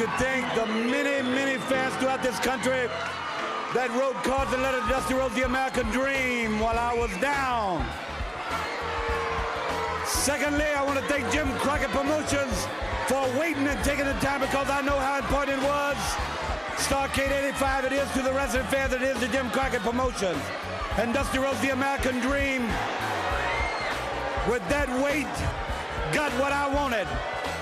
to thank the many, many fans throughout this country that wrote cards and letters Dusty Rose the American Dream while I was down. Secondly, I want to thank Jim Crockett Promotions for waiting and taking the time because I know how important it was. Starcade 85 it is to the resident fans, it is to Jim Crockett Promotions. And Dusty Rose the American Dream, with that weight, got what I wanted.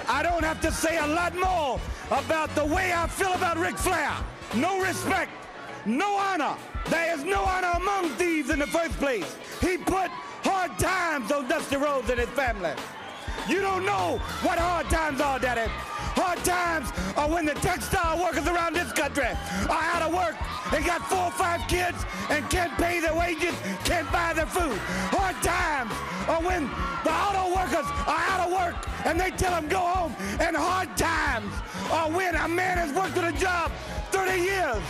I don't have to say a lot more about the way I feel about Ric Flair. No respect, no honor. There is no honor among thieves in the first place. He put hard times on Dusty Rhodes and his family. You don't know what hard times are, Daddy. Hard times are when the textile workers around this country are out of work and got four or five kids and can't pay their wages, can't buy their food. Hard times are when the auto workers are out of work and they tell them go home. And hard times are when a man has worked at a job 30 years.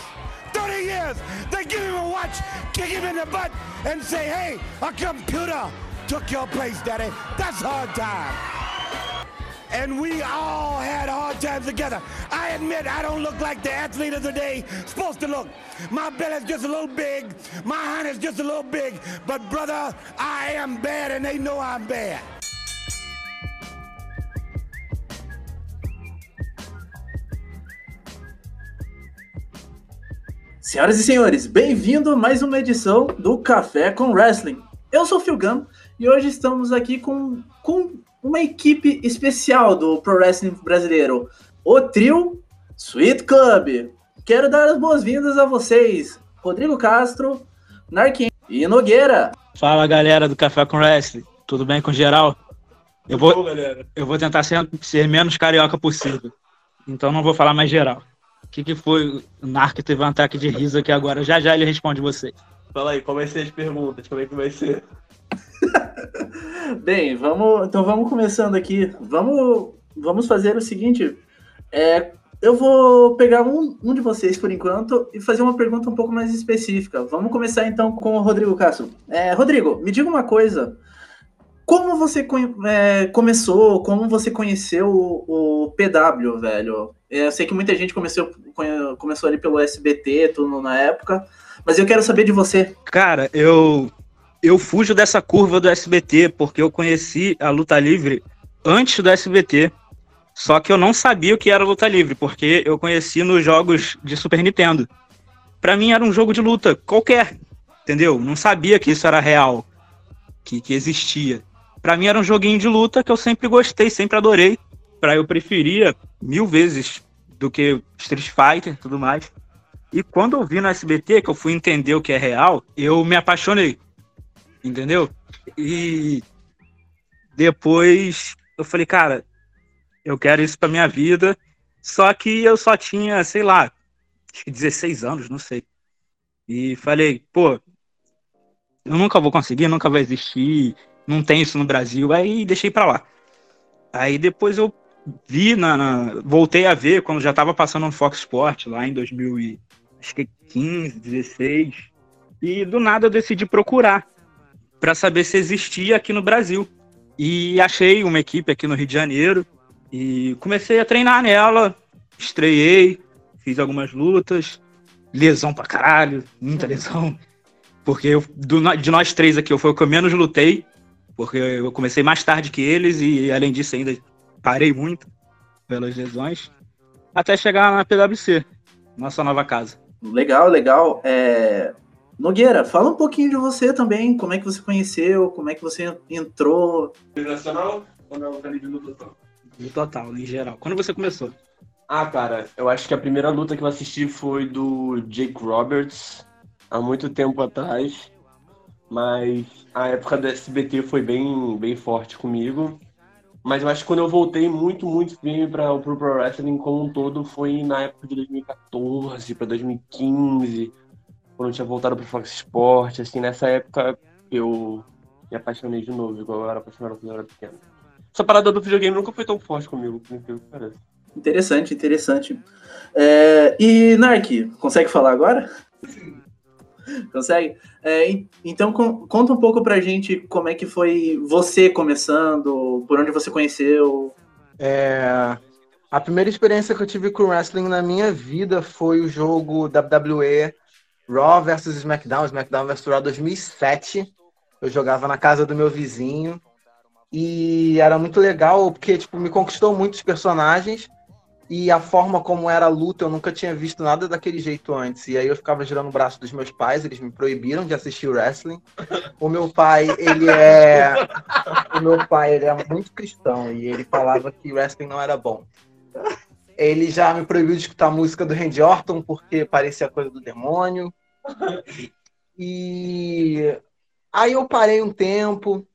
30 years. They give him a watch, kick him in the butt, and say, hey, a computer took your place, Daddy. That's hard time. And we all had hard times together. I admit I don't look like the athlete of the day supposed to look. My belly's just a little big. My hand is just a little big. But brother, I am bad and they know I'm bad. Senhoras e senhores, bem-vindo a mais uma edição do Café com Wrestling. Eu sou o Phil Gunn e hoje estamos aqui com, com uma equipe especial do Pro Wrestling brasileiro, o trio Sweet Club. Quero dar as boas-vindas a vocês, Rodrigo Castro, Narquim e Nogueira. Fala galera do Café com Wrestling, tudo bem com geral? Eu vou, eu vou tentar ser, ser menos carioca possível, então não vou falar mais geral. O que, que foi? O Narco teve um ataque de riso aqui agora. Já já ele responde você. Fala aí, como vai ser as perguntas? Como é que vai ser? Bem, vamos. Então vamos começando aqui. Vamos, vamos fazer o seguinte. É, eu vou pegar um, um de vocês por enquanto e fazer uma pergunta um pouco mais específica. Vamos começar então com o Rodrigo Castro. É, Rodrigo, me diga uma coisa. Como você é, começou, como você conheceu o, o PW, velho? É, eu sei que muita gente começou, começou ali pelo SBT, tudo na época, mas eu quero saber de você. Cara, eu eu fujo dessa curva do SBT porque eu conheci a luta livre antes do SBT. Só que eu não sabia o que era luta livre, porque eu conheci nos jogos de Super Nintendo. Para mim era um jogo de luta qualquer, entendeu? Não sabia que isso era real, que, que existia. Para mim era um joguinho de luta que eu sempre gostei, sempre adorei. Para eu preferia mil vezes do que Street Fighter e tudo mais. E quando eu vi no SBT, que eu fui entender o que é real, eu me apaixonei. Entendeu? E depois eu falei, cara, eu quero isso pra minha vida. Só que eu só tinha, sei lá, acho que 16 anos, não sei. E falei, pô, eu nunca vou conseguir, nunca vai existir não tem isso no Brasil, aí deixei para lá. Aí depois eu vi, na, na, voltei a ver quando já estava passando no Fox Sport lá em 2015, 16, e do nada eu decidi procurar para saber se existia aqui no Brasil. E achei uma equipe aqui no Rio de Janeiro e comecei a treinar nela, estreiei, fiz algumas lutas, lesão pra caralho, muita lesão. Porque eu, do, de nós três aqui, eu fui o que eu menos lutei porque eu comecei mais tarde que eles e, além disso, ainda parei muito pelas lesões, até chegar na PwC, nossa nova casa. Legal, legal. É... Nogueira, fala um pouquinho de você também, como é que você conheceu, como é que você entrou. Nacional ou na luta livre no total? No total, em geral. Quando você começou? Ah, cara, eu acho que a primeira luta que eu assisti foi do Jake Roberts, há muito tempo atrás. Mas a época do SBT foi bem, bem forte comigo. Mas eu acho que quando eu voltei muito, muito firme para o Pro Wrestling como um todo foi na época de 2014 para 2015, quando eu tinha voltado para o Fox Sport. Assim, nessa época eu me apaixonei de novo, igual eu era apaixonado quando eu era pequeno. Essa parada do videogame nunca foi tão forte comigo, por que parece. Interessante, interessante. É, e Nark, consegue falar agora? Sim. Consegue? É, então, com, conta um pouco pra gente como é que foi você começando, por onde você conheceu. É, A primeira experiência que eu tive com wrestling na minha vida foi o jogo WWE Raw vs SmackDown, SmackDown vs Raw 2007. Eu jogava na casa do meu vizinho e era muito legal porque tipo me conquistou muitos personagens e a forma como era a luta, eu nunca tinha visto nada daquele jeito antes. E aí eu ficava girando o braço dos meus pais, eles me proibiram de assistir wrestling. O meu pai, ele é o meu pai, ele é muito cristão e ele falava que wrestling não era bom. Ele já me proibiu de escutar a música do Randy Orton porque parecia coisa do demônio. E aí eu parei um tempo.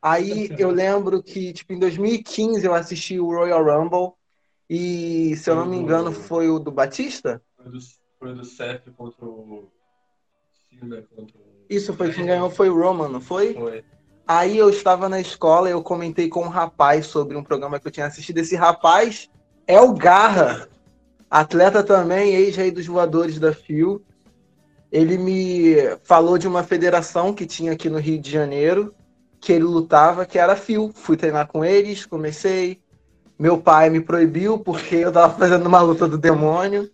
Aí eu lembro que, tipo, em 2015 eu assisti o Royal Rumble e, se eu não me engano, foi o do Batista? Foi do, foi do Seth contra o contra o... Isso, foi quem ganhou foi o Roman, não foi? Foi. Aí eu estava na escola e eu comentei com um rapaz sobre um programa que eu tinha assistido. Esse rapaz é o Garra, atleta também, ex-rei dos voadores da FIO. Ele me falou de uma federação que tinha aqui no Rio de Janeiro, que ele lutava, que era a FIO. Fui treinar com eles, comecei, meu pai me proibiu porque eu tava fazendo uma luta do demônio.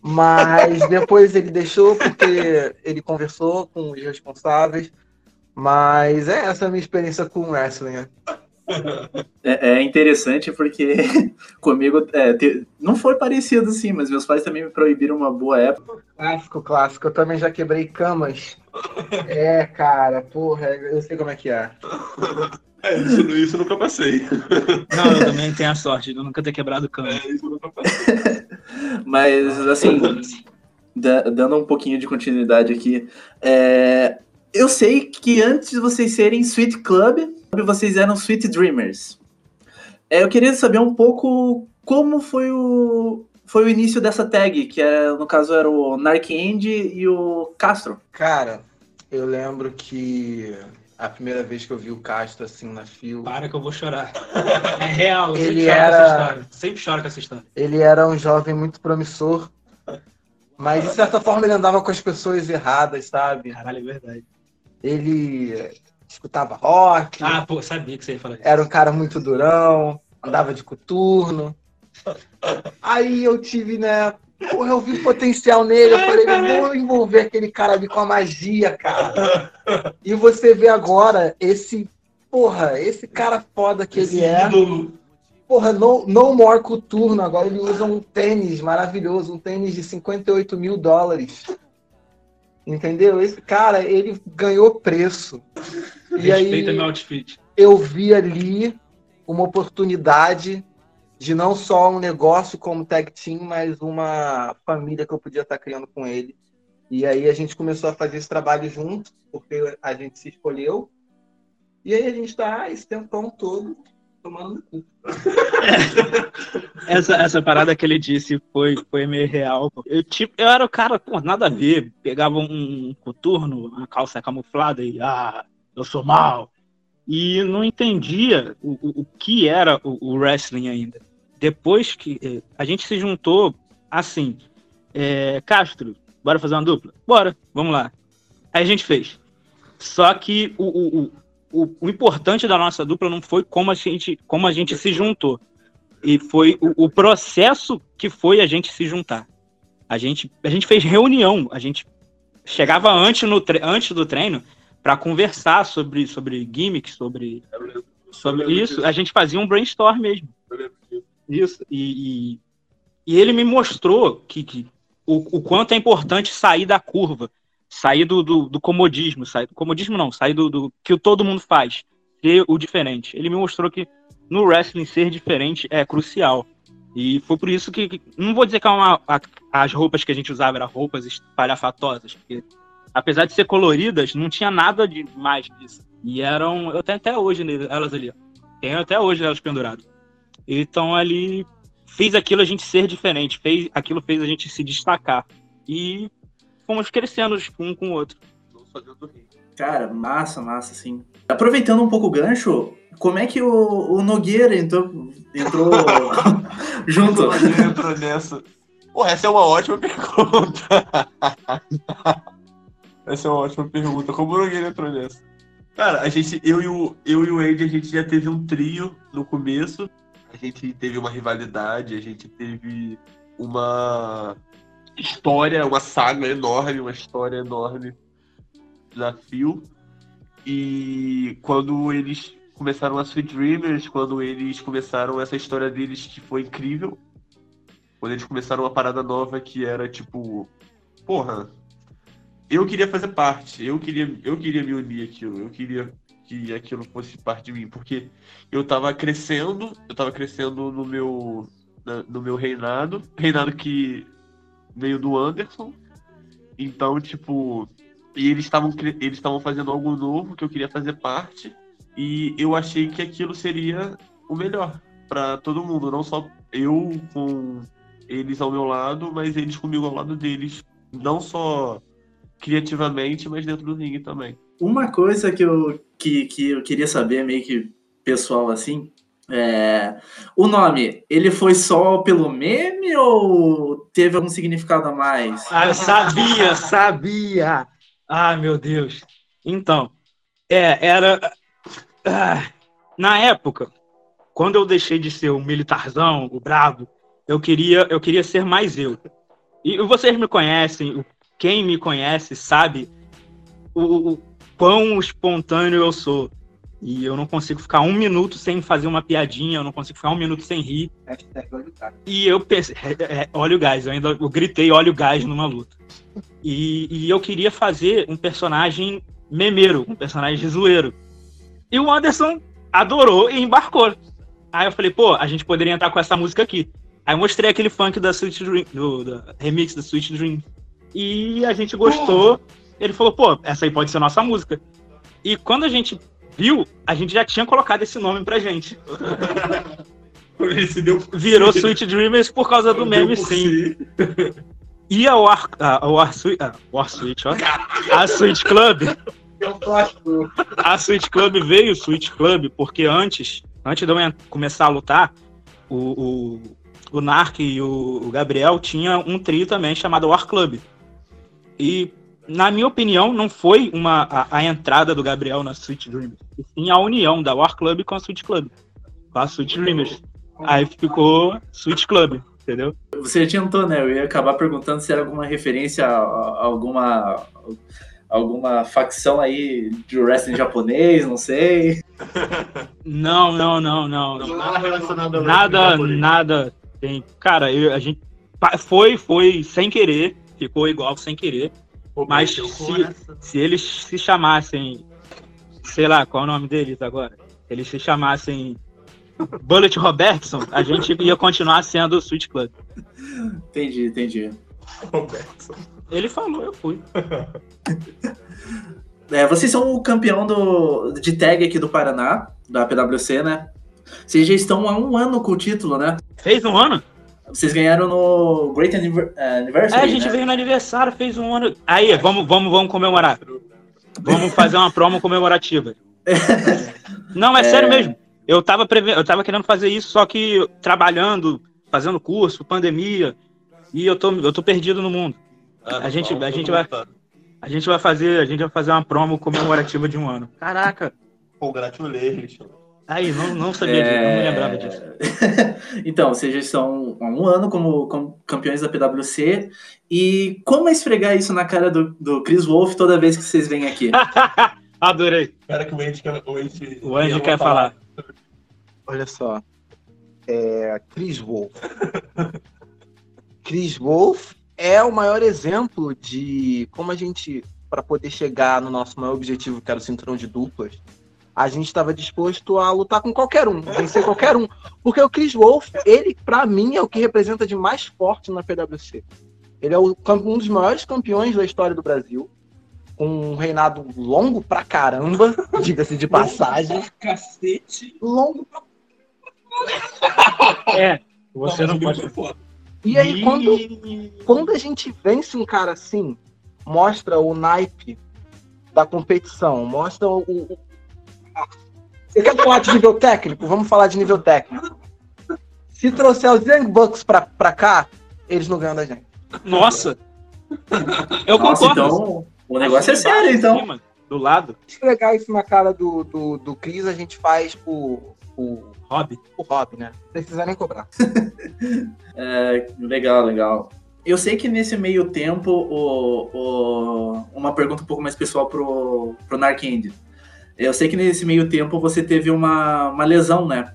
Mas depois ele deixou porque ele conversou com os responsáveis. Mas é essa a minha experiência com wrestling. É, é interessante porque comigo é, te- não foi parecido assim, mas meus pais também me proibiram uma boa época. Clássico, clássico. Eu também já quebrei camas. É, cara, porra, eu sei como é que é. É, isso, isso eu nunca passei. Não, eu também tenho a sorte de nunca ter quebrado cama. É, isso eu nunca passei. Mas assim, da- dando um pouquinho de continuidade aqui, é, eu sei que antes de vocês serem Sweet Club, vocês eram Sweet Dreamers. É, eu queria saber um pouco como foi o, foi o início dessa tag, que é, no caso era o Narc End e o Castro. Cara, eu lembro que a primeira vez que eu vi o Castro assim na fio, Para que eu vou chorar. É real, eu Ele sempre choro com era- essa história. Sempre choro com essa história. ele era um jovem muito promissor. Mas de certa forma ele andava com as pessoas erradas, sabe? Caralho, é verdade. Ele escutava rock, Ah, pô, sabia que você ia falar isso. era um cara muito durão, andava de coturno. Aí eu tive, né? Porra, eu vi potencial nele, eu falei, eu vou envolver aquele cara ali com a magia, cara. E você vê agora esse, porra, esse cara foda que ele é. ídolo. Porra, no, no more coturno, agora ele usa um tênis maravilhoso, um tênis de 58 mil dólares. Entendeu? Esse cara, ele ganhou preço. E aí Respeita meu outfit. eu vi ali uma oportunidade de não só um negócio como tag team, mas uma família que eu podia estar criando com ele. E aí a gente começou a fazer esse trabalho junto, porque a gente se escolheu. E aí a gente está esse tempão todo tomando no cu. Essa, essa parada que ele disse foi, foi meio real. Eu, tipo, eu era o cara, pô, nada a ver. Pegava um coturno, uma calça camuflada e, ah, eu sou mal. E não entendia o, o, o que era o, o wrestling ainda. Depois que eh, a gente se juntou, assim, é, Castro, bora fazer uma dupla? Bora, vamos lá. Aí a gente fez. Só que o, o, o, importante da nossa dupla não foi como a gente, como a gente se juntou. E foi o, processo que foi a gente se juntar. A gente, a gente fez reunião, a gente chegava antes, no antes do treino para conversar sobre, sobre gimmicks, sobre, sobre isso. disso, A gente fazia um brainstorm mesmo. Isso. E, e, e ele me mostrou que, que o, o quanto é importante sair da curva, sair do, do, do comodismo, sair do comodismo não, sair do, do que todo mundo faz, ser o diferente. Ele me mostrou que no wrestling ser diferente é crucial. E foi por isso que, que- não vou dizer que é uma, a- as roupas que a gente usava eram roupas espalhafatosas, porque apesar de ser coloridas, não tinha nada de mais disso. E eram, eu tenho até hoje elas ali, ó. tenho até hoje elas penduradas. Então ali fez aquilo a gente ser diferente, fez aquilo fez a gente se destacar e fomos crescendo um com o outro. Cara, massa, massa, sim. Aproveitando um pouco o gancho, como é que o, o Nogueira entrou, entrou junto? Como ele entrou nessa? Pô, essa é uma ótima pergunta. essa é uma ótima pergunta. Como Nogueira entrou nessa? Cara, a gente, eu e o, eu e o Ed, a gente já teve um trio no começo. A gente teve uma rivalidade, a gente teve uma história, uma saga enorme, uma história enorme desafio. E quando eles começaram a Sweet Dreamers, quando eles começaram essa história deles que foi incrível, quando eles começaram uma parada nova que era tipo, porra, eu queria fazer parte, eu queria, eu queria me unir aquilo, eu queria que aquilo fosse parte de mim, porque eu tava crescendo, eu tava crescendo no meu no meu reinado, reinado que veio do Anderson. Então, tipo, e eles estavam eles estavam fazendo algo novo que eu queria fazer parte e eu achei que aquilo seria o melhor para todo mundo, não só eu com eles ao meu lado, mas eles comigo ao lado deles, não só criativamente, mas dentro do ringue também. Uma coisa que eu, que, que eu queria saber, meio que pessoal assim, é, o nome, ele foi só pelo meme ou teve algum significado a mais? Ah, eu sabia, sabia! Ah, meu Deus. Então, é, era. Ah, na época, quando eu deixei de ser o militarzão, o brabo, eu queria, eu queria ser mais eu. E vocês me conhecem, quem me conhece sabe o, o quão espontâneo eu sou. E eu não consigo ficar um minuto sem fazer uma piadinha, eu não consigo ficar um minuto sem rir. E eu pensei, é, é, olha o gás, eu ainda eu gritei olha o gás numa luta. E, e eu queria fazer um personagem memeiro, um personagem zoeiro. E o Anderson adorou e embarcou. Aí eu falei, pô, a gente poderia entrar com essa música aqui. Aí eu mostrei aquele funk da Sweet Dream, do, do remix da Sweet Dream. E a gente gostou. Ele falou, pô, essa aí pode ser nossa música. E quando a gente viu, a gente já tinha colocado esse nome pra gente. Virou Sweet Dreamers por causa do meme, sim. E a War, a War, a War Switch, ó. A Switch Club. A Switch Club veio Switch Club porque antes, antes de eu começar a lutar, o, o, o Narc e o, o Gabriel tinham um trio também chamado War Club. E na minha opinião, não foi uma, a, a, entrada do Gabriel na Sweet Dreamers, e sim a união da War Club com a Sweet Club, com a Sweet Dreamers. Aí ficou Sweet Club, entendeu? Você adiantou, né? Eu ia acabar perguntando se era alguma referência a, a alguma alguma facção aí de wrestling japonês, não sei. Não, não, não, não. Nada relacionado Nada, nada. Tem, cara, eu, a gente foi, foi sem querer, ficou igual sem querer. Mas se, se eles se chamassem, sei lá, qual é o nome deles agora? Eles se chamassem Bullet Robertson, a gente ia continuar sendo o Sweet Club. Entendi, entendi. Robertson. Ele falou, eu fui. É, vocês são o campeão do, de tag aqui do Paraná, da PWC, né? Vocês já estão há um ano com o título, né? Fez um ano? Vocês ganharam no Great Anniversary. É, a gente né? veio no aniversário, fez um ano. Aí, vamos, vamos, vamos comemorar. Vamos fazer uma promo comemorativa. Não, é, é, sério mesmo. Eu tava, preve... eu tava querendo fazer isso, só que trabalhando, fazendo curso, pandemia, e eu tô, eu tô perdido no mundo. Ah, a gente, a gente vai. A gente vai fazer, a gente vai fazer uma promo comemorativa de um ano. Caraca! Congratulations. Aí, não, não sabia disso, não me lembrava disso. então, vocês já estão há um ano como, como, campeões da PWC. E como é esfregar isso na cara do, do Chris Wolf toda vez que vocês vêm aqui? Adorei. Espera que o Andy quer, o Andy, o Andy quer falar. falar. Olha só. É, Chris Wolf. Chris Wolf é o maior exemplo de como a gente, para poder chegar no nosso maior objetivo, que era o cinturão de duplas, a gente estava disposto a lutar com qualquer um, vencer qualquer um. Porque o Chris Wolf, ele, para mim, é o que representa de mais forte na PWC. Ele é o, um dos maiores campeões da história do Brasil, com um reinado longo pra caramba, diga-se de passagem. Cacete. Longo pra É, você não, não pode. E aí, quando, quando a gente vence um cara assim, mostra o naipe da competição, mostra o, o, você quer falar de nível técnico? Vamos falar de nível técnico. Se trouxer os Young Bucks pra, pra cá, eles não ganham da gente. Nossa! Eu Nossa, concordo. Então, o negócio é sério, então. do lado. Esfregar isso na cara do, do, do Cris, a gente faz por, por, Hobby. por hobby, né? Não precisa nem cobrar. É, legal, legal. Eu sei que nesse meio tempo, o, o- uma pergunta um pouco mais pessoal pro, pro Narkend. Eu sei que nesse meio tempo você teve uma, uma lesão, né?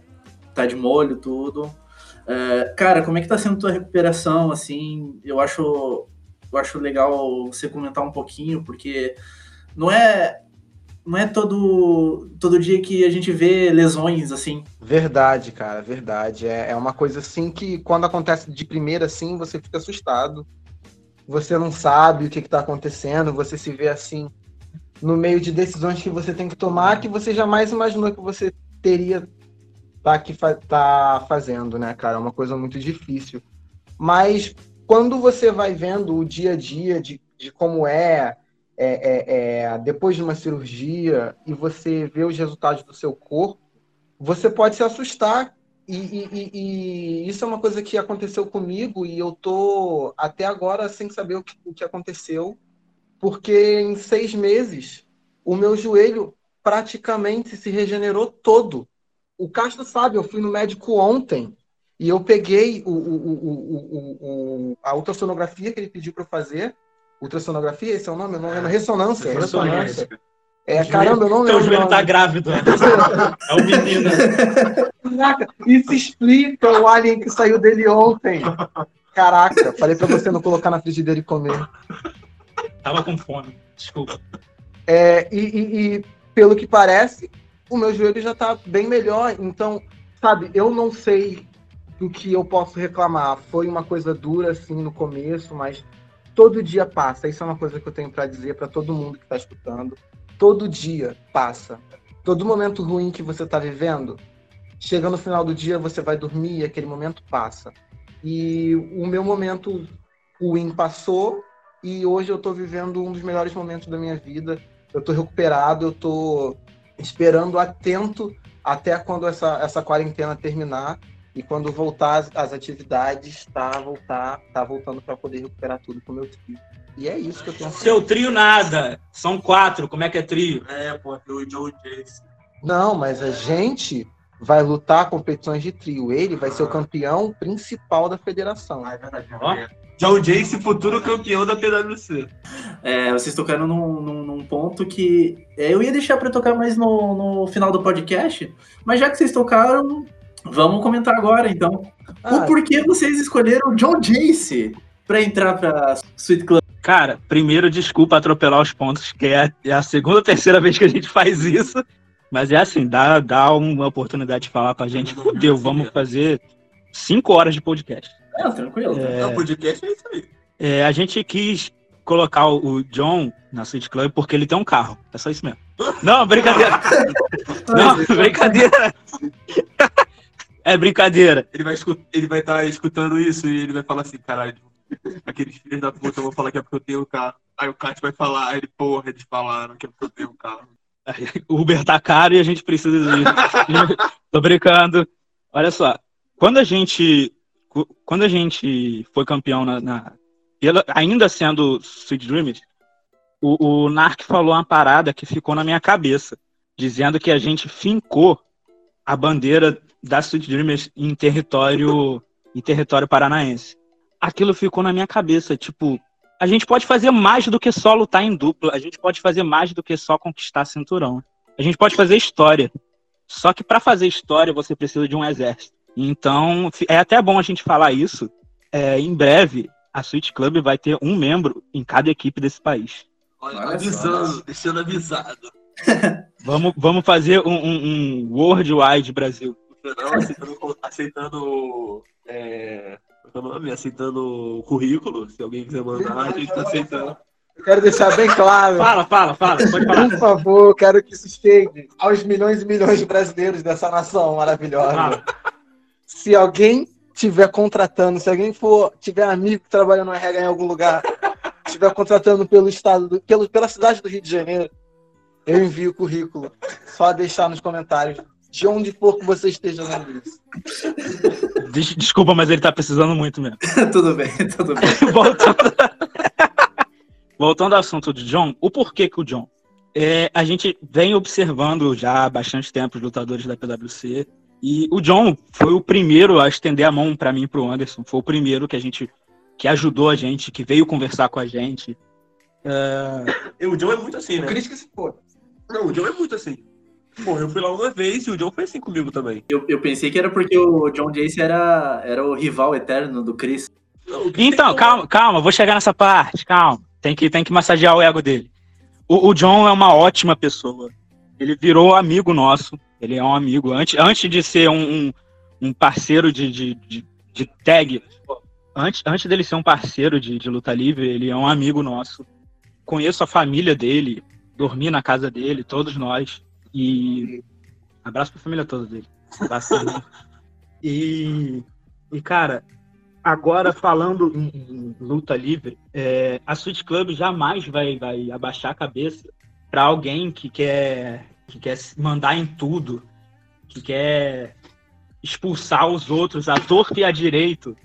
Tá de molho, tudo. É, cara, como é que tá sendo tua recuperação, assim? Eu acho, eu acho legal você comentar um pouquinho, porque não é, não é todo, todo dia que a gente vê lesões, assim. Verdade, cara, verdade. É, é uma coisa assim que quando acontece de primeira assim, você fica assustado. Você não sabe o que está acontecendo, você se vê assim no meio de decisões que você tem que tomar que você jamais imaginou que você teria tá fa tá fazendo, né, cara? É uma coisa muito difícil. Mas quando você vai vendo o dia a dia de, de como é, é, é, é, depois de uma cirurgia e você vê os resultados do seu corpo, você pode se assustar. E, e- e- e isso é uma coisa que aconteceu comigo e eu tô até agora sem saber o que, o que aconteceu, porque em seis meses o meu joelho praticamente se regenerou todo. O Castro sabe, eu fui no médico ontem e eu peguei o, o- o- o- o- o- a ultrassonografia que ele pediu para eu fazer. Ultrassonografia, esse é o nome? Eu não lembro. Ressonância. ressonância. É, caramba, eu não lembro. Teu o joelho tá grávido. É o menino. Caraca, isso explica o alien que saiu dele ontem. Caraca, falei pra você não colocar na frigideira e comer. Tava com fome. Desculpa. É, e, e- e, pelo que parece, o meu joelho já tá bem melhor. Então, sabe, eu não sei do que eu posso reclamar. Foi uma coisa dura, assim, no começo, mas todo dia passa. Isso é uma coisa que eu tenho pra dizer pra todo mundo que tá escutando. Todo dia passa. Todo momento ruim que você tá vivendo, chega no final do dia, você vai dormir e aquele momento passa. E o meu momento ruim passou e hoje eu tô vivendo um dos melhores momentos da minha vida. Eu tô recuperado, eu tô esperando atento até quando essa, essa quarentena terminar e quando voltar às, às atividades, tá voltar, tá voltando para poder recuperar tudo com o meu trio. E é isso que eu tenho. Seu trio nada. São quatro. Como é que é trio? É, pô, o Joe Jace. Não, mas a gente vai lutar competições de trio. Ele vai ser o campeão principal da federação. Ah, é verdade. Ó. Joe Jace, futuro campeão da PwC. É, vocês tocaram num, num- num ponto que eu ia deixar para tocar mais no, no final do podcast, mas já que vocês tocaram, vamos comentar agora então. Ah, O porquê vocês escolheram John Jace para entrar para Sweet Club? Cara, primeiro, desculpa atropelar os pontos, que é é a segunda ou terceira vez que a gente faz isso. Mas é assim, dá, dá uma oportunidade de falar pra gente. Deu, vamos fazer cinco horas de podcast. Tranquilo. É. O podcast é isso aí. É, a gente quis colocar o o John na City Club porque ele tem um carro. É só isso mesmo. Não, brincadeira. Não, brincadeira. É brincadeira. Ele vai escu- ele vai estar escutando isso e ele vai falar assim, caralho, aqueles filhos da puta vão falar que é porque eu tenho carro. Aí o Kat vai falar, aí ele, porra, eles falaram que é porque eu tenho carro. O Uber tá caro e a gente precisa ir. Tô brincando. Olha só, quando a gente quando a gente foi campeão na, na- ainda sendo Sweet Dreamers, o, o Narc falou uma parada que ficou na minha cabeça, dizendo que a gente fincou a bandeira da Sweet Dreamers em território em território paranaense. Aquilo ficou na minha cabeça, tipo, a gente pode fazer mais do que só lutar em dupla, a gente pode fazer mais do que só conquistar cinturão. A gente pode fazer história. Só que para fazer história você precisa de um exército. Então é até bom a gente falar isso. É, em breve a Switch Club vai ter um membro em cada equipe desse país. Olha, Olha avisando, só. deixando avisado. Vamos, vamos fazer um, um, um Worldwide Brasil. O Fernão aceitando, aceitando é, é o nome? aceitando o currículo. Se alguém quiser mandar, a gente tá aceitando. Eu quero deixar bem claro. Fala, fala, fala, pode falar. Por favor, quero que isso chegue aos milhões e milhões de brasileiros dessa nação maravilhosa. Fala. Se alguém tiver contratando, se alguém for tiver amigo que trabalha no RH em algum lugar, estiver contratando pelo estado, do- pelo, pela cidade do Rio de Janeiro, eu envio o currículo. Só deixar nos comentários de onde for que você esteja vendo isso. Des- Desculpa, mas ele tá precisando muito mesmo. tudo bem, tudo bem. Voltando... Voltando ao assunto de John, o porquê que o John? É, a gente vem observando já há bastante tempo os lutadores da PwC. E o John foi o primeiro a estender a mão para mim e pro Anderson. Foi o primeiro que a gente que ajudou a gente, que veio conversar com a gente. E O John é muito assim, O né? Chris que se for. Não, o John é muito assim. Pô, eu fui lá uma vez e o John foi assim comigo também. Eu, eu pensei que era porque o John Jace era, era o rival eterno do Chris. Não, o Então, tem calma, calma, vou chegar nessa parte, calma. Tem que, tem que massagear o ego dele. O, o John é uma ótima pessoa. Ele virou amigo nosso. Ele é um amigo. Antes, antes de ser um, um, parceiro de, de, de, de tag, antes, antes dele ser um parceiro de, de luta livre, ele é um amigo nosso. Conheço a família dele, dormi na casa dele, todos nós. E abraço pra família toda dele. Abraço também. e, e, cara, agora falando em, em luta livre, é, a Sweet Club jamais vai, vai abaixar a cabeça para alguém que quer, que quer mandar em tudo, que quer expulsar os outros à torta e à direito,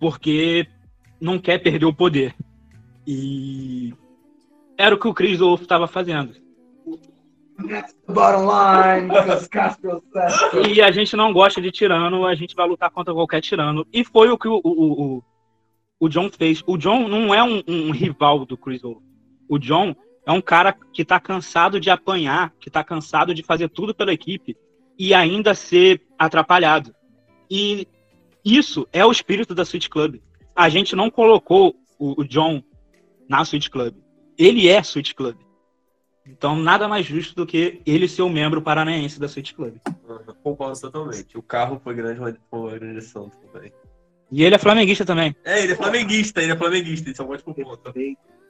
porque não quer perder o poder. E era o que o Chris Wolf estava fazendo. Bottom line. E a gente não gosta de tirano, a gente vai lutar contra qualquer tirano. E foi o que o, o, o, o John fez. O John não é um, um rival do Chris Wolf. O John é um cara que tá cansado de apanhar, que tá cansado de fazer tudo pela equipe e ainda ser atrapalhado. E isso é o espírito da Sweet Club. A gente não colocou o, o John na Sweet Club. Ele é Sweet Club. Então, nada mais justo do que ele ser o membro paranaense da Sweet Club. Uhum, Concordo totalmente. O carro foi grande, foi uma grande ação também. E ele é flamenguista também. É, ele é flamenguista, ele é flamenguista, isso é um ótimo ponto.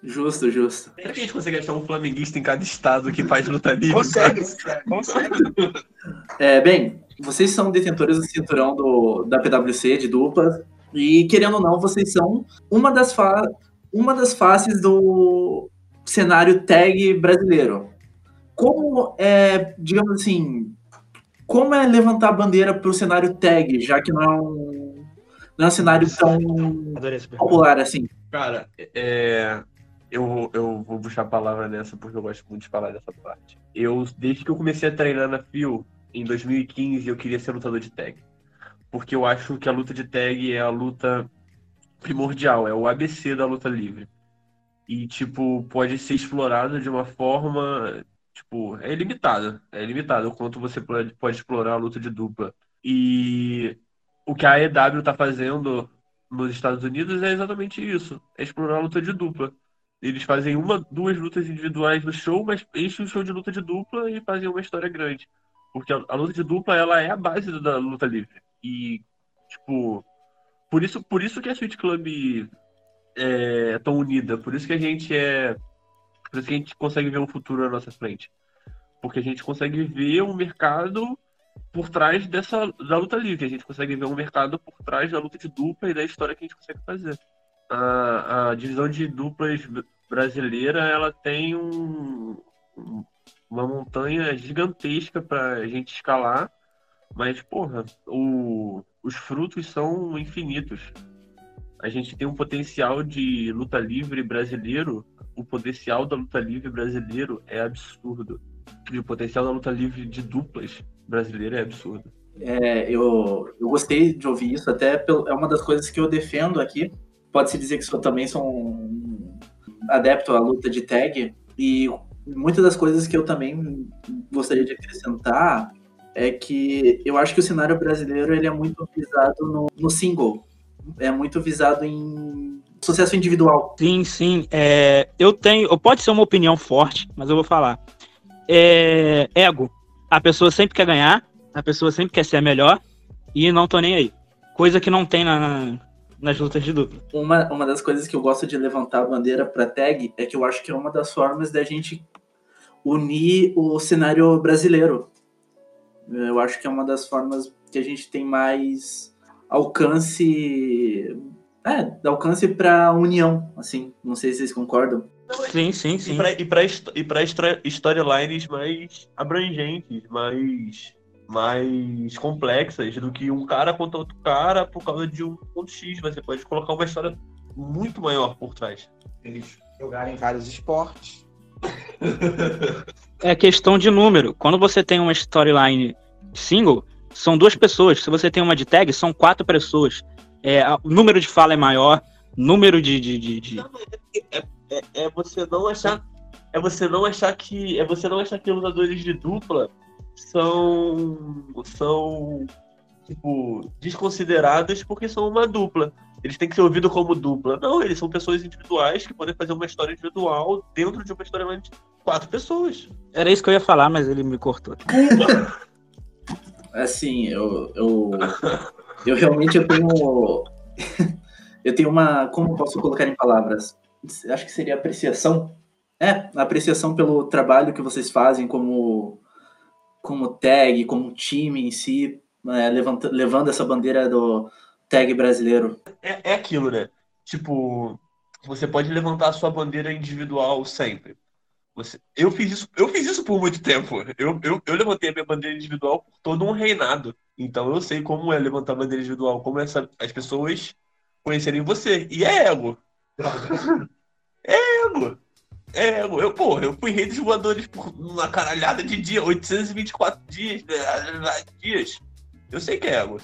Justo, justo. Será que a gente consegue achar um flamenguista em cada estado que faz luta livre? Consegue. É, bem, vocês são detentores do cinturão do, da PwC de duplas. E, querendo ou não, vocês são uma das, fa uma das faces do cenário tag brasileiro. Como é, digamos assim, como é levantar a bandeira para o cenário tag, já que não é um, não é um cenário tão popular assim? Cara, é, eu, eu vou puxar a palavra nessa porque eu gosto muito de falar dessa parte. Eu, desde que eu comecei a treinar na FIO, em 2015, eu queria ser lutador de tag. Porque eu acho que a luta de tag é a luta primordial, é o ABC da luta livre. E, tipo, pode ser explorado de uma forma, tipo, é ilimitada. É ilimitado o quanto você pode, explorar a luta de dupla. E o que a AEW tá fazendo nos Estados Unidos é exatamente isso. É explorar a luta de dupla. Eles fazem uma, duas lutas individuais no show, mas enchem o show de luta de dupla e fazem uma história grande. Porque a, a luta de dupla, ela é a base da luta livre. E, tipo, por isso, por isso que a Sweet Club é tão unida. Por isso que a gente é. Por isso que a gente consegue ver um futuro na nossa frente. Porque a gente consegue ver um mercado por trás dessa da luta livre. A gente consegue ver um mercado por trás da luta de dupla e da história que a gente consegue fazer. A, a divisão de duplas brasileira ela tem um, um- uma montanha gigantesca para a gente escalar, mas porra, o- os frutos são infinitos. A gente tem um potencial de luta livre brasileiro, o potencial da luta livre brasileiro é absurdo. E o potencial da luta livre de duplas brasileira é absurdo. É, eu, eu gostei de ouvir isso, até é uma das coisas que eu defendo aqui. Pode-se dizer que sou, também sou um adepto à luta de tag, e muitas das coisas que eu também gostaria de acrescentar é que eu acho que o cenário brasileiro ele é muito visado no, no single, é muito visado em sucesso individual. Sim, sim. É, eu tenho. Pode ser uma opinião forte, mas eu vou falar. É, ego. A pessoa sempre quer ganhar, a pessoa sempre quer ser a melhor e não tô nem aí. Coisa que não tem na- nas lutas de dupla. Uma, uma das coisas que eu gosto de levantar a bandeira para tag é que eu acho que é uma das formas da gente unir o cenário brasileiro. Eu acho que é uma das formas que a gente tem mais alcance. É, alcance para união, assim. Não sei se vocês concordam. Sim, sim, sim. E histra- storylines mais abrangentes, mais, mais complexas do que um cara contra outro cara por causa de um ponto X. Você pode colocar uma história muito maior por trás. Eles jogarem vários esportes, É questão de número. Quando você tem uma storyline single, são duas pessoas. Se você tem uma de tag, são quatro pessoas. É, o número de fala é maior, número de. de, de, de... É, é, é, você não achar. É você não achar que. É você não achar que lutadores de dupla são. são. tipo, desconsiderados porque são uma dupla. Eles têm que ser ouvidos como dupla. Não, eles são pessoas individuais que podem fazer uma história individual dentro de uma história de quatro pessoas. Era isso que eu ia falar, mas ele me cortou. assim, eu, eu, eu realmente eu tenho. eu tenho uma. Como posso colocar em palavras? Acho que seria apreciação. É, apreciação pelo trabalho que vocês fazem como, como tag, como time em si, é, levanta, levando essa bandeira do tag brasileiro. É, é aquilo, né? Tipo, você pode levantar a sua bandeira individual sempre. Você, eu, fiz isso, eu fiz isso por muito tempo. Eu, eu, eu levantei a minha bandeira individual por todo um reinado. Então eu sei como é levantar a bandeira individual, como essa, as pessoas conhecerem você. E é ego. É ego. É. Eu, porra, eu fui rei dos voadores por uma caralhada de dia, 824 dias, né, dias. Eu sei que é ego.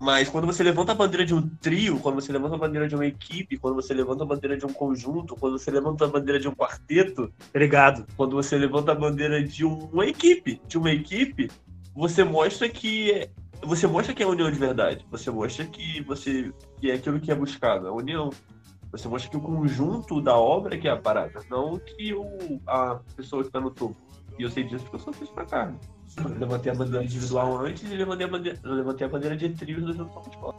Mas quando você levanta a bandeira de um trio, quando você levanta a bandeira de uma equipe, quando você levanta a bandeira de um conjunto, quando você levanta a bandeira de um quarteto, obrigado. Quando você levanta a bandeira de uma equipe, de uma equipe, você mostra que você mostra que é a união de verdade. Você mostra que você que é aquilo que é buscado, a união. Você mostra que o conjunto da obra que é a parada, não que o, a pessoa que está no topo. E eu sei disso porque eu sou fiz pra carne. Levantei a bandeira individual antes e levantei a bandeira, levantei a bandeira de trios do jogo futebol.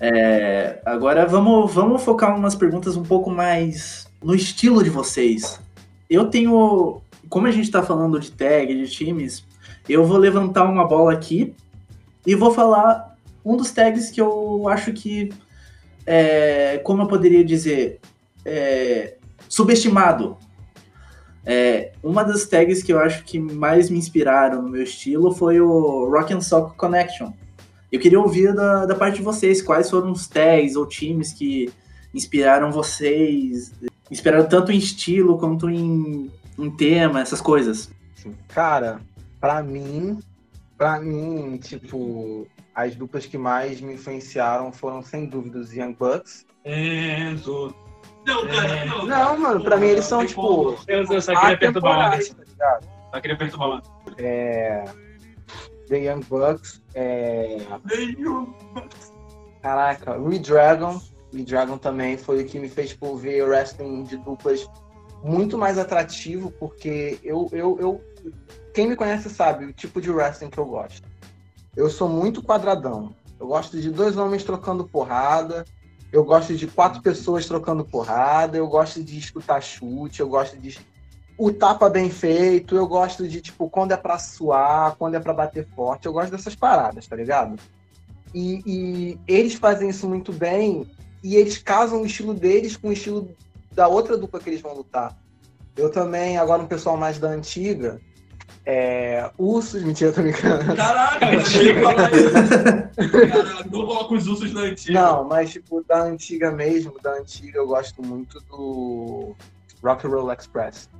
É, agora vamos, vamos focar umas perguntas um pouco mais no estilo de vocês. Eu tenho. Como a gente está falando de tag, de times, eu vou levantar uma bola aqui e vou falar um dos tags que eu acho que. É, como eu poderia dizer? É, subestimado é, uma das tags que eu acho que mais me inspiraram no meu estilo foi o Rock and Sock Connection. Eu queria ouvir da, da parte de vocês quais foram os tags ou times que inspiraram vocês, inspiraram tanto em estilo quanto em, em tema, essas coisas. Cara, para mim, para mim, tipo, as duplas que mais me influenciaram foram sem dúvida os Young Bucks. Enzo, não, cara, não. Não, mano, pra mim eles são, tipo. Eu, eu só queria perturbar o tá Só queria perturbar É. The Young Bucks. É... Caraca, Redragon. Redragon também foi o que me fez tipo, ver o wrestling de duplas muito mais atrativo, porque eu, eu, eu. Quem me conhece sabe o tipo de wrestling que eu gosto. Eu sou muito quadradão. Eu gosto de dois homens trocando porrada eu gosto de quatro pessoas trocando porrada, eu gosto de escutar chute, eu gosto de o tapa bem feito, eu gosto de, tipo, quando é pra suar, quando é pra bater forte, eu gosto dessas paradas, tá ligado? E, e eles fazem isso muito bem e eles casam o estilo deles com o estilo da outra dupla que eles vão lutar. Eu também, agora um pessoal mais da antiga, é, ursos, mentira, tô brincando. Caraca, eu falar isso. Não coloca os ursos da antiga. Não, mas tipo, da antiga mesmo, da antiga, eu gosto muito do Rock and Roll Express.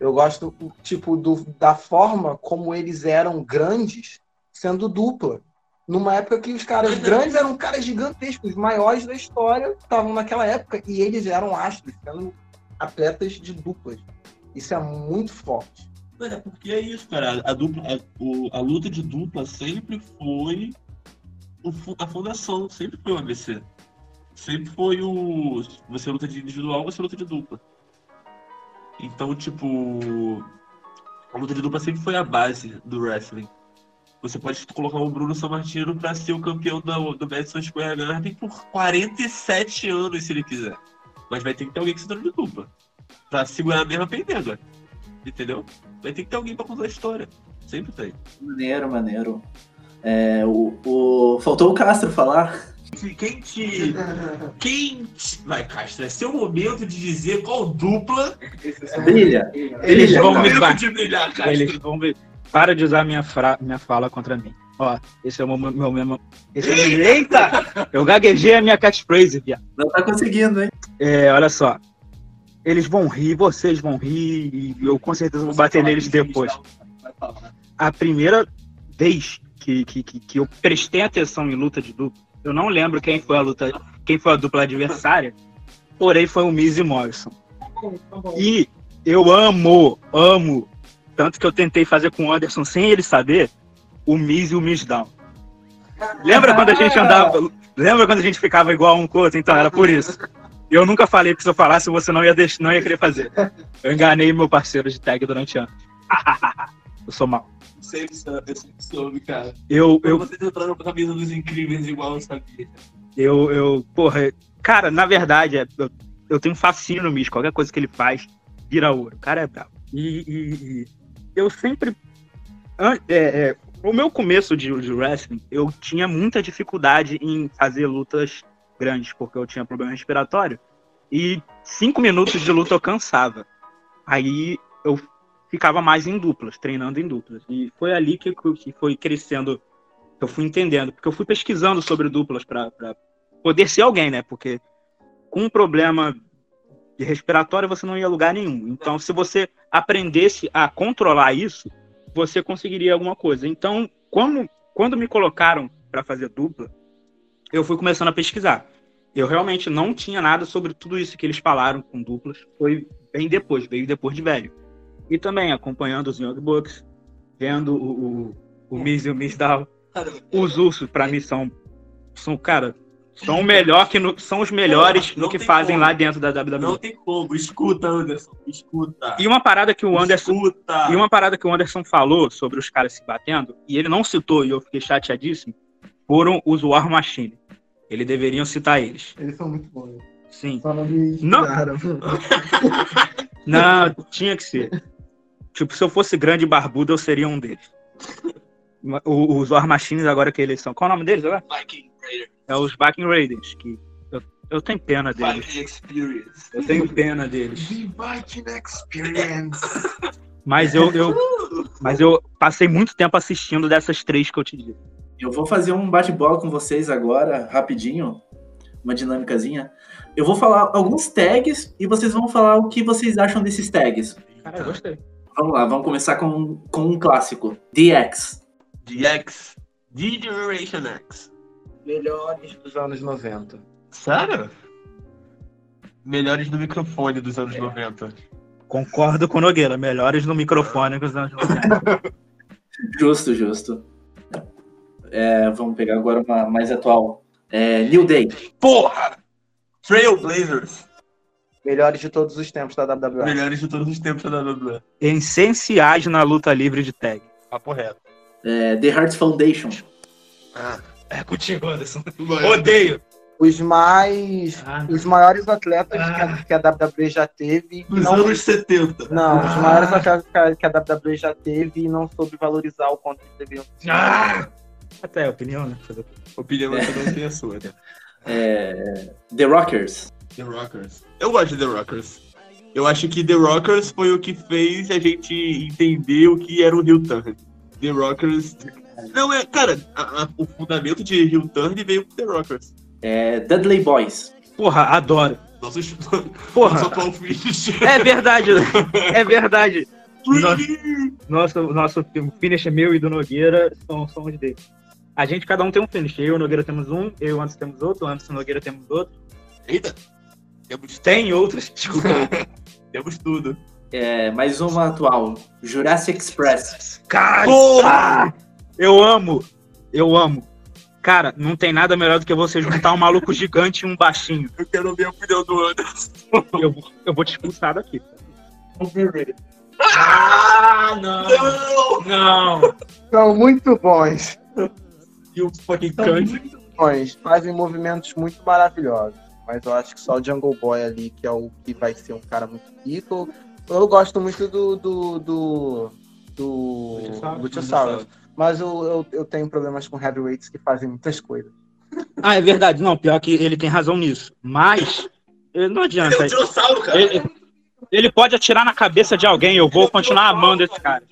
Eu gosto, tipo, do, da forma como eles eram grandes sendo dupla. Numa época que os caras grandes eram caras gigantescos, os maiores da história estavam naquela época e eles eram astros, sendo atletas de duplas. Isso é muito forte. É, porque é isso, cara. A, dupla, a, o, a luta de dupla sempre foi o, a fundação, sempre foi o ABC. Sempre foi o. Você luta de individual, você luta de dupla. Então, tipo. A luta de dupla sempre foi a base do wrestling. Você pode colocar o Bruno Sammartino para ser o campeão do, do Madison Square Garden por 47 anos, se ele quiser. Mas vai ter que ter alguém que se torne de dupla. Pra segurar a mesma pendenga. Entendeu? Vai ter que ter alguém pra contar a história. Sempre tem. Maneiro, maneiro. É, o, o... Faltou o Castro falar. Quem te. Quem te... Vai, Castro, é seu momento de dizer qual dupla. Brilha. Eles vão me de brilhar, Castro. Eles vão ver. Para de usar minha, fra... minha fala contra mim. Ó, esse é o meu, meu mesmo. Esse é meu... Eita! Eu gaguejei a minha catchphrase, viado. Não tá conseguindo, hein? É, olha só. Eles vão rir, vocês vão rir, e eu com certeza vou bater neles depois. A primeira vez que, que, que, que eu prestei atenção em luta de dupla, eu não lembro quem foi a luta, quem foi a dupla adversária, porém foi o Miz e Morrison. E eu amo, amo, tanto que eu tentei fazer com o Anderson sem ele saber, o Miz e o Miz Down. Lembra quando a gente andava, lembra quando a gente ficava igual um com o outro? Então era por isso. Eu nunca falei que se eu falasse você não ia, deixar, não ia querer fazer. Eu enganei meu parceiro de tag durante anos. eu sou mal. Sempre soube, eu sempre soube, cara. Eu, Eu... entraram com a camisa dos incríveis igual eu sabia. eu, eu, porra, cara, na verdade, é, eu, eu tenho fascínio no Miz. Qualquer coisa que ele faz, vira ouro. O cara é brabo. E, e- e eu sempre. é, é, o meu começo de, de wrestling, eu tinha muita dificuldade em fazer lutas grandes, porque eu tinha problema respiratório. E cinco minutos de luta eu cansava. Aí eu ficava mais em duplas, treinando em duplas. E foi ali que, que foi crescendo, eu fui entendendo. Porque eu fui pesquisando sobre duplas para poder ser alguém, né? Porque com um problema de respiratório você não ia a lugar nenhum. Então, se você aprendesse a controlar isso, você conseguiria alguma coisa. Então, quando, quando me colocaram para fazer dupla, eu fui começando a pesquisar. Eu realmente não tinha nada sobre tudo isso que eles falaram com duplas. Foi bem depois, veio depois de velho. E também acompanhando os Young Bucks, vendo o, o, o Miz e o Miz Down. Os ursos, pra mim, são, são cara, são, melhor que no- são os melhores no que fazem como. lá dentro da WWE. não tem como. Escuta, Anderson. Escuta. E uma parada que o Anderson Escuta. E uma parada que o Anderson falou sobre os caras se batendo, e ele não citou, e eu fiquei chateadíssimo, foram os War Machine. Eles deveriam citar eles. Eles são muito bons. Sim. Só não me Não. inspiraram. Não, tinha que ser. Tipo, se eu fosse grande e barbudo, eu seria um deles. O- Os War Machines, agora que eles são. Qual é o nome deles agora? Viking Raider. É os Viking Raiders, que eu, eu tenho pena deles. Viking Experience. Eu tenho pena deles. The Viking Experience. Mas eu, eu, mas eu passei muito tempo assistindo dessas três que eu te disse. Eu vou fazer um bate-bola com vocês agora, rapidinho, uma dinâmicazinha. Eu vou falar alguns tags e vocês vão falar o que vocês acham desses tags. Cara, eu gostei. Vamos lá, vamos começar com, com um clássico. DX. DX. D-Generation X. Melhores dos anos 90. Sério? Melhores no microfone dos anos 90. Concordo com o Nogueira. Melhores no microfone que os anos 90. Justo, justo. É, vamos pegar agora uma mais atual. É, New Day. Porra! Trailblazers. Melhores de todos os tempos da WWE. Melhores de todos os tempos da WWE. Essenciais na luta livre de tag. Papo reto. É, The Heart Foundation. É contigo, Anderson. Odeio. Os mais. Ah. Os maiores atletas que, a, que a WWE já teve. Dos não, anos 70. não, os maiores atletas que a, que a WWE já teve e não soube valorizar o quanto eles deveriam ser. Ah! Até a opinião, né? Fazer? Opinião é cada um tem a sua, né? É, The Rockers. The Rockers. Eu gosto de The Rockers. Eu acho que The Rockers foi o que fez a gente entender o que era o Heel Turn. The Rockers. Não, é, cara, a- a- o fundamento de Heel Turn veio com The Rockers. É, Dudley Boys. Porra, adoro. Nosso, nosso Porra, atual finish. é verdade. É verdade. Nosso, nosso finish é meu e do Nogueira são, são os dele. A gente, cada um tem um finish. Eu e o Nogueira temos um, eu e o Anderson temos outro, o Anderson e o Nogueira temos outro. Eita! Temos, Tem outros, desculpa. temos tudo. É, mais uma atual. Jurassic Express. Cara, Porra! ah, eu amo. Eu amo. Cara, não tem nada melhor do que você juntar um maluco gigante e um baixinho. Eu quero ouvir a opinião do Anderson. Eu, vou- eu vou te expulsar daqui. Ah, não! Não. São muito bons. E o fucking. Bons. Fazem movimentos muito maravilhosos. Mas eu acho que só o Jungle Boy ali, que é o que vai ser um cara muito rico. Eu gosto muito do. do. do. do. Luchasaurus. Mas eu, eu, eu tenho problemas com heavyweights que fazem muitas coisas. Ah, é verdade. Não, pior que ele tem razão nisso. Mas eh, não adianta. É um dinossauro, cara. Ele, ele pode atirar na cabeça de alguém. Eu vou continuar amando esse cara.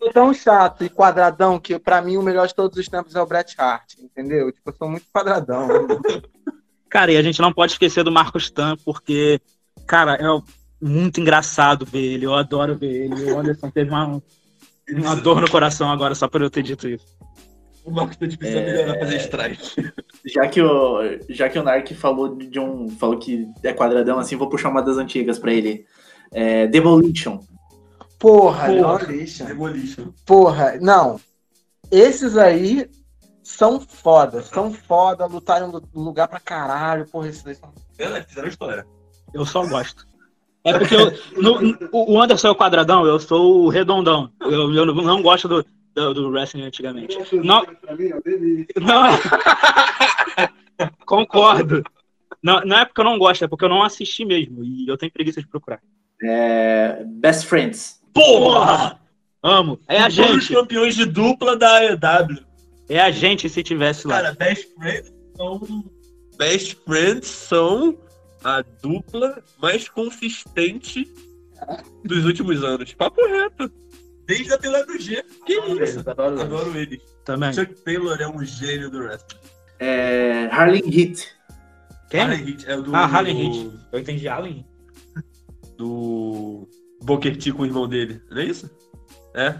Sou tão chato e quadradão que pra mim o melhor de todos os tempos é o Bret Hart, entendeu? Tipo, eu sou muito quadradão. Cara, e a gente não pode esquecer do Marcos Tan, porque, cara, é muito engraçado ver ele. Eu adoro ver ele. O Anderson teve uma, uma dor no coração agora só por eu ter dito isso. O Marcos tá precisa É. melhorar fazer strike. Já que o, já que o Nark falou de um. falou que é quadradão assim, vou puxar uma das antigas pra ele. É, Demolition. Porra, Porra. Demolition. Demolition. Porra, não. Esses aí são foda, são foda, lutaram no lugar pra caralho. Porra, esses aí são. É, Fizeram história. Eu só gosto. É porque eu- no- no- o Anderson é o quadradão, eu sou o redondão. Eu, eu não gosto do, do, do wrestling antigamente. Não, não é. Concordo. Não, não é porque eu não gosto, é porque eu não assisti mesmo. E eu tenho preguiça de procurar. É, Best Friends. Porra! Amo. É a Todos os gente. campeões de dupla da EW. É a gente se tivesse lá. Cara, Best Friends são. Best Friends são a dupla mais consistente dos últimos anos. Papo reto. Desde a TWG. Que isso? Adoro. Adoro eles. Também. Chuck Taylor é um gênio do wrestling. É, Harlem Heat. Quem? Harley Heat é o do. Ah, Harley Heat. Eu entendi Allen. Do. Booker T com o irmão dele. Não é isso? É.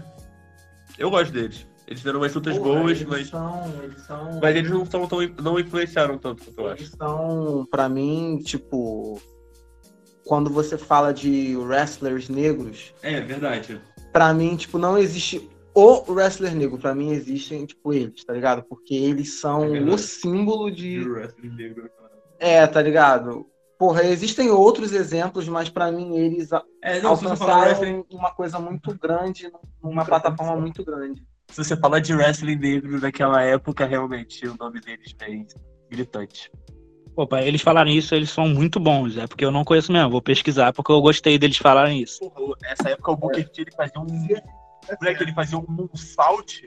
Eu gosto deles. Eles fizeram umas lutas Porra, boas, eles mas. São, eles são. Mas eles não, são tão, não influenciaram tanto quanto eu acho. Eles são, pra mim, tipo. Quando você fala de wrestlers negros, É, verdade. pra mim, tipo, não existe o wrestler negro. Pra mim existem, tipo, eles, tá ligado? Porque eles são É o símbolo de. Do wrestling negro. É, tá ligado? Porra, existem outros exemplos, mas pra mim eles É, não, falar wrestling. alcançaram uma coisa muito grande, numa plataforma muito grande. Se você falar de wrestling negro naquela época, realmente o nome deles vem gritante. Pô, pra eles falarem isso, eles são muito bons. É porque eu não conheço mesmo. Vou pesquisar porque eu gostei deles falarem isso. Porra, nessa época o Booker T ele fazia um. Moleque, ele fazia um salt.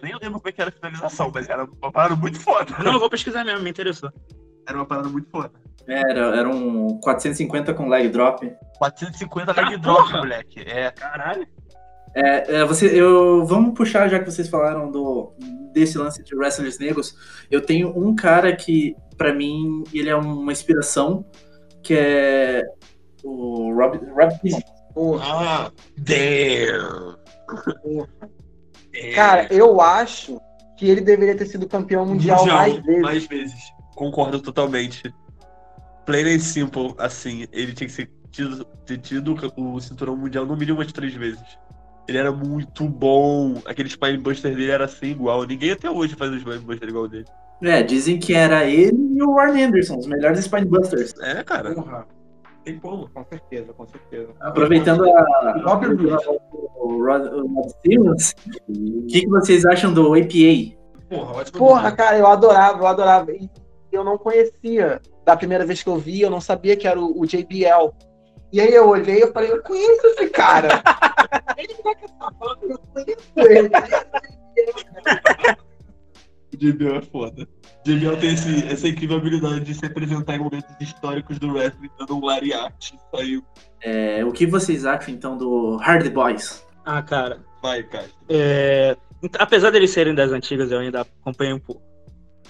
Nem lembro como é que era a finalização, mas era uma parada muito foda. Não, eu vou pesquisar mesmo, me interessou. Era uma parada muito foda. Era, era um 450 com leg drop. 450 Tá, leg drop, porra. moleque. É. Caralho. É, é, você, eu, vamos puxar, já que vocês falaram do, desse lance de wrestlers negros. Eu tenho um cara que, pra mim, ele é uma inspiração, que é o Rob, Rob. Porra. Ah, damn. Cara, eu acho que ele deveria ter sido campeão mundial, mais vezes. mais vezes. Concordo totalmente. Plain and simple, assim, ele tinha que ser tido, ter tido o cinturão mundial no mínimo umas três vezes. Ele era muito bom. Aquele Spinebuster dele era assim igual. Ninguém até hoje faz um Spinebuster igual dele. É, dizem que era ele e o Warren Anderson, os melhores Spinebusters. É, cara. Porra, Tem como. com certeza, com certeza. Aproveitando a, Reed. o Rod, Stevens, o que, que vocês acham do APA? Porra, ótimo. Porra, cara, eu adorava, eu adorava. E eu não conhecia. Da primeira vez que eu vi, eu não sabia que era o, o JBL. E aí eu olhei e eu falei, eu conheço esse cara. ele tá com essa foto, eu conheço ele. O JBL é foda. O JBL tem esse, essa incrível habilidade de se apresentar em momentos históricos do wrestling, dando um lariate. Saiu. É, o que vocês acham, então, do Hard Boys? Ah, cara. Vai, cara. É, apesar deles serem das antigas, eu ainda acompanho um pouco.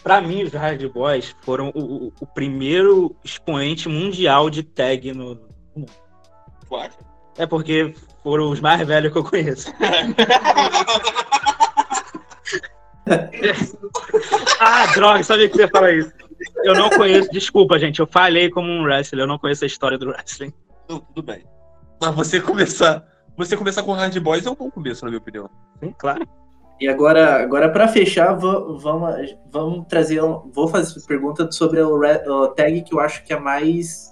Pra mim, os Hard Boys foram o, o- o primeiro expoente mundial de tag no. Tu acha? É porque foram os mais velhos que eu conheço. ah, droga, sabia que você ia falar isso. Eu não conheço, desculpa, gente. Eu falhei como um wrestler, eu não conheço a história do wrestling. Não, tudo bem. Mas você começar. Você começar com Hard Boys é um bom começo, na minha opinião. Sim, claro. E agora, agora para fechar, vamos, vamos trazer. um- Vou fazer pergunta sobre o, tag que eu acho que é mais.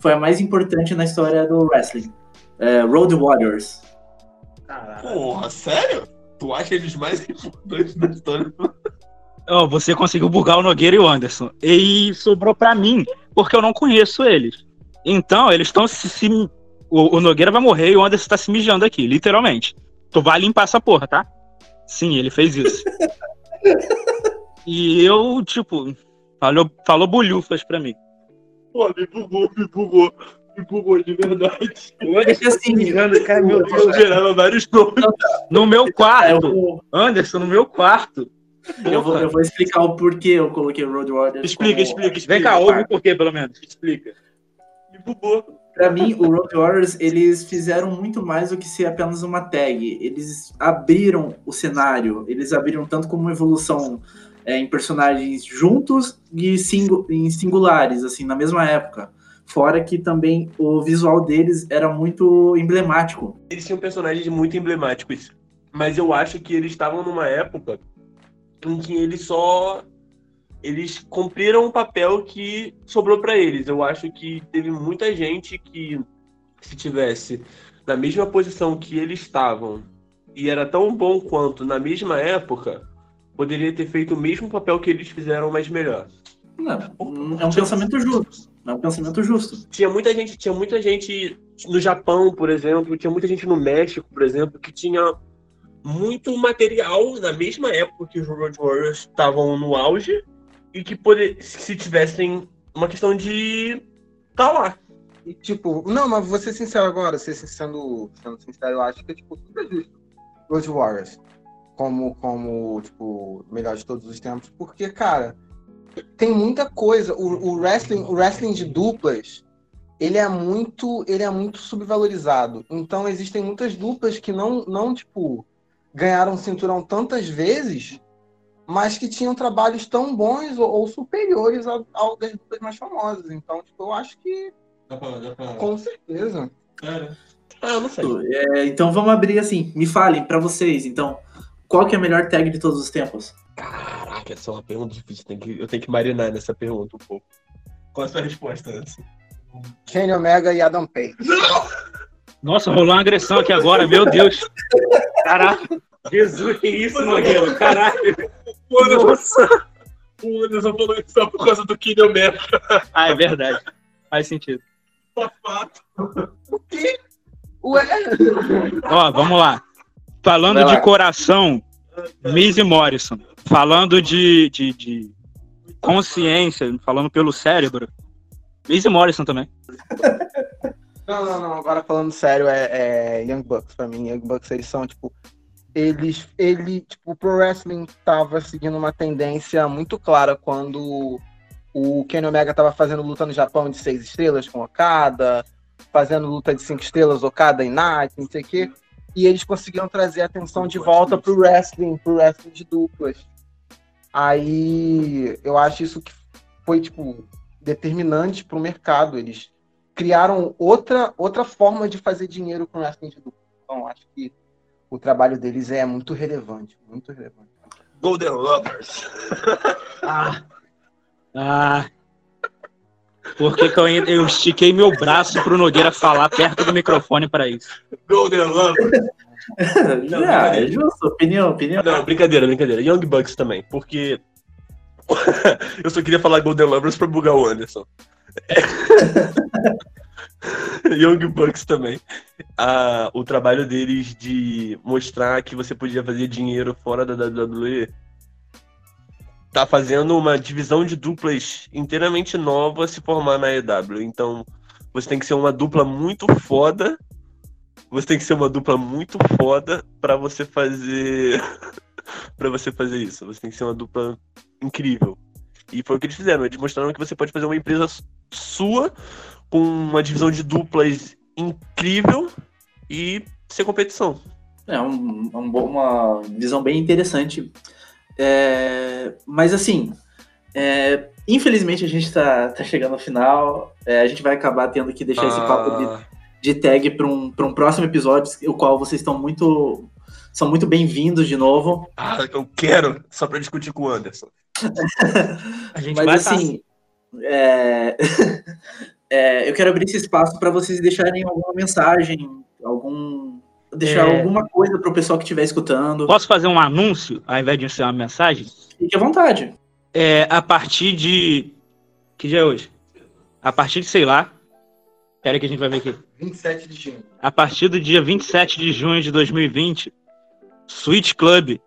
Foi a mais importante na história do wrestling. É, Road Warriors. Porra, sério? Tu acha eles mais importantes da história? Ó, você conseguiu bugar o Nogueira e o Anderson. E sobrou pra mim, porque eu não conheço eles. Então, eles estão se, se- o, o Nogueira vai morrer e o Anderson tá se mijando aqui, literalmente. Tu vai limpar essa porra, tá? Sim, ele fez isso. e eu, tipo, falou, falou bolhufas pra mim. Pô, me bugou, me bugou. Me bugou de verdade. É que assim, cara, meu Eu gerava vários nomes. No meu eu quarto, vou, Anderson, no meu quarto. eu, vou, eu vou explicar o porquê eu coloquei Road Warriors. Explica, como- explica, explica. Vem cá, ouve o porquê, pelo menos. Explica. Me bugou. Pra mim, o Road Warriors, eles fizeram muito mais do que ser apenas uma tag. Eles abriram o cenário, eles abriram tanto como uma evolução é, em personagens juntos e singu em singulares, assim, na mesma época. Fora que também o visual deles era muito emblemático. Eles tinham personagens muito emblemáticos. Mas eu acho que eles estavam numa época em que eles só eles cumpriram um papel que sobrou para eles. Eu acho que teve muita gente que se tivesse na mesma posição que eles estavam e era tão bom quanto na mesma época, poderia ter feito o mesmo papel que eles fizeram, mas melhor. Não, é um pensamento justo. É um pensamento justo. Tinha muita gente, tinha muita gente no Japão, por exemplo, tinha muita gente no México, por exemplo, que tinha muito material na mesma época que os Road Warriors estavam no auge e que poder, se tivessem uma questão de tá lá. E, tipo, não, mas vou ser sincero agora, sendo, sendo sincero, eu acho que é tipo, super justo. Road Warriors como, como tipo, melhor de todos os tempos, porque, cara, tem muita coisa. O, o, wrestling, o wrestling de duplas, ele é muito, ele é muito subvalorizado. Então existem muitas duplas que não, não tipo, ganharam cinturão tantas vezes, mas que tinham trabalhos tão bons ou, ou superiores ao, ao, das duplas mais famosas. Então, tipo, eu acho que dá pra, dá pra... com certeza. Cara. Ah, eu não sei. É, então vamos abrir assim. Me falem para vocês, então. Qual que é a melhor tag de todos os tempos? Caraca, essa é uma pergunta difícil. Tem que, eu tenho que marinar nessa pergunta um pouco. Qual é a sua resposta, antes? Kenny Omega e Adam Page. Nossa, rolou uma agressão aqui agora, meu Deus. Caraca. Jesus, que isso, Nogueira? Caralho. Nossa. O Anderson falou isso só por causa do Omega. Ah, é verdade. Faz sentido. Fato. O quê? Ué? Ó, vamos lá. Falando de coração, Miz e Morrison. Falando de, de, de, consciência, falando pelo cérebro, Miz e Morrison também. Não, não, não. Agora falando sério, é, é Young Bucks pra mim. Young Bucks, eles são, tipo, eles, ele, tipo, o Pro Wrestling tava seguindo uma tendência muito clara quando o Kenny Omega tava fazendo luta no Japão de seis estrelas com Okada, fazendo luta de cinco estrelas, Okada e Night, não sei o quê e eles conseguiram trazer a atenção de volta pro wrestling, pro wrestling de duplas. Aí eu acho isso que foi tipo determinante pro mercado. Eles criaram outra outra forma de fazer dinheiro com wrestling de duplas. Então acho que o trabalho deles é muito relevante, muito relevante. Golden Lovers. ah. Ah. Por que, que eu, eu estiquei meu braço pro Nogueira falar perto do microfone para isso? Golden Love. Não, é justo, opinião, opinião. Não, brincadeira, brincadeira. Young Bucks também, porque eu só queria falar Golden Lovers pra bugar o Anderson. Young Bucks também. Ah, o trabalho deles de mostrar que você podia fazer dinheiro fora da WWE tá fazendo uma divisão de duplas inteiramente nova se formar na EW. Então, você tem que ser uma dupla muito foda. Você tem que ser uma dupla muito foda para você fazer para você fazer isso. Você tem que ser uma dupla incrível. E foi o que eles fizeram. Eles mostraram que você pode fazer uma empresa sua com uma divisão de duplas incrível e ser competição. É um, um, uma visão bem interessante é, mas assim, é, infelizmente a gente está tá chegando ao final. É, a gente vai acabar tendo que deixar ah. esse papo de, ah. de tag para um, um próximo episódio, o qual vocês estão muito. São muito bem-vindos de novo. Ah, eu quero, só para discutir com o Anderson. a gente Mas vai assim, é, é... eu quero abrir esse espaço para vocês deixarem alguma mensagem, algum deixar é... alguma coisa para o pessoal que estiver escutando. Posso fazer um anúncio ao invés de ser uma mensagem? Fique à vontade. É, a partir de. Que dia é hoje? A partir de, sei lá. Pera que a gente vai ver aqui. 27 de junho. A partir do dia 27 de junho de 2020, Switch Club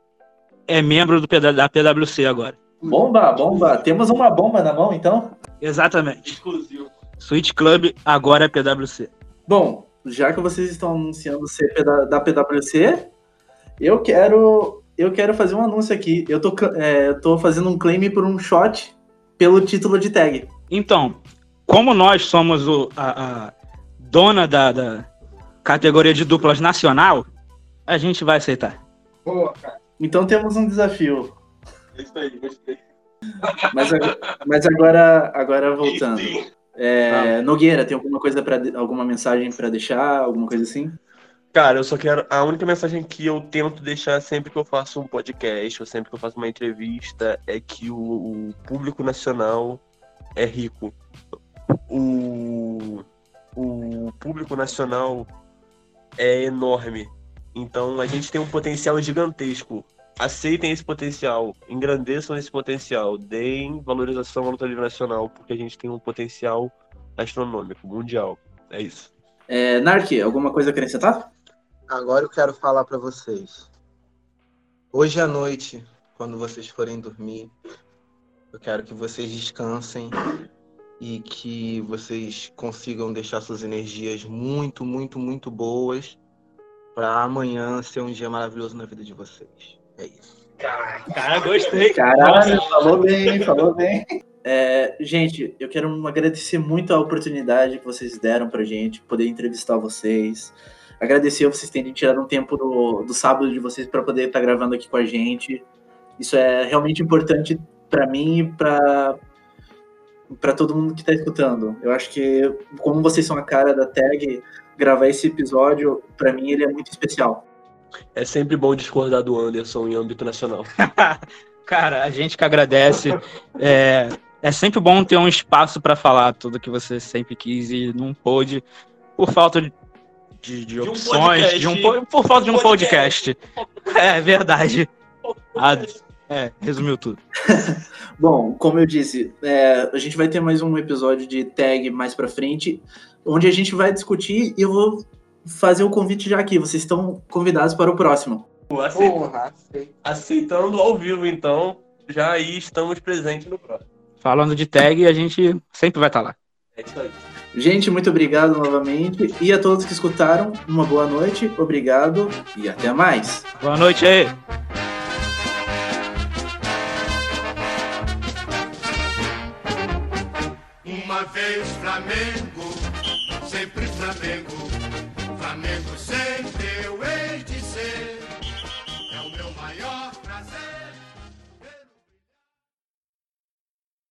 é membro do, da PWC agora. Bomba, bomba. Temos uma bomba na mão, então? Exatamente. Exclusivo. Switch Club agora é PWC. Bom, já que vocês estão anunciando CP da, PwC, eu quero eu quero fazer um anúncio aqui. Eu tô, é, eu tô fazendo um claim por um shot pelo título de tag. Então, como nós somos o, a, a dona da, da categoria de duplas nacional, a gente vai aceitar. Boa, cara. Então temos um desafio. É isso aí, gostei. Mas, mas agora, agora voltando. É, Nogueira, tem alguma coisa para alguma mensagem para deixar, alguma coisa assim? Cara, eu só quero. A única mensagem que eu tento deixar sempre que eu faço um podcast ou sempre que eu faço uma entrevista é que o, o público nacional é rico. O, o público nacional é enorme. Então a gente tem um potencial gigantesco. Aceitem esse potencial, engrandeçam esse potencial, deem valorização à luta livre nacional, porque a gente tem um potencial astronômico, mundial. É isso. É, Nark, alguma coisa a acrescentar? Agora eu quero falar pra vocês. Hoje à noite, quando vocês forem dormir, eu quero que vocês descansem e que vocês consigam deixar suas energias muito, muito, muito boas para amanhã ser um dia maravilhoso na vida de vocês. É isso. Cara, gostei. Caralho, falou bem, falou bem. É, gente, eu quero agradecer muito a oportunidade que vocês deram pra gente, poder entrevistar vocês. Agradecer vocês terem tirado um tempo do, do sábado de vocês para poder estar gravando aqui com a gente. Isso é realmente importante para mim e para para todo mundo que está escutando. Eu acho que como vocês são a cara da tag, gravar esse episódio para mim ele é muito especial. É sempre bom discordar do Anderson em âmbito nacional. Cara, a gente que agradece. É, é sempre bom ter um espaço para falar tudo que você sempre quis e não pôde, por falta de, de, de um opções, podcast. de um, po- por falta de um podcast. É verdade. Ah, é, resumiu tudo. Bom, como eu disse, é, a gente vai ter mais um episódio de tag mais pra frente, onde a gente vai discutir e eu vou fazer o convite já aqui. Vocês estão convidados para o próximo. Acei- Porra, sei. Aceitando ao vivo, então, já aí estamos presentes no próximo. Falando de tag, a gente sempre vai estar lá. É isso aí. Gente, muito obrigado novamente. E a todos que escutaram, uma boa noite, obrigado e até mais. Boa noite aí. Uma vez Flamengo.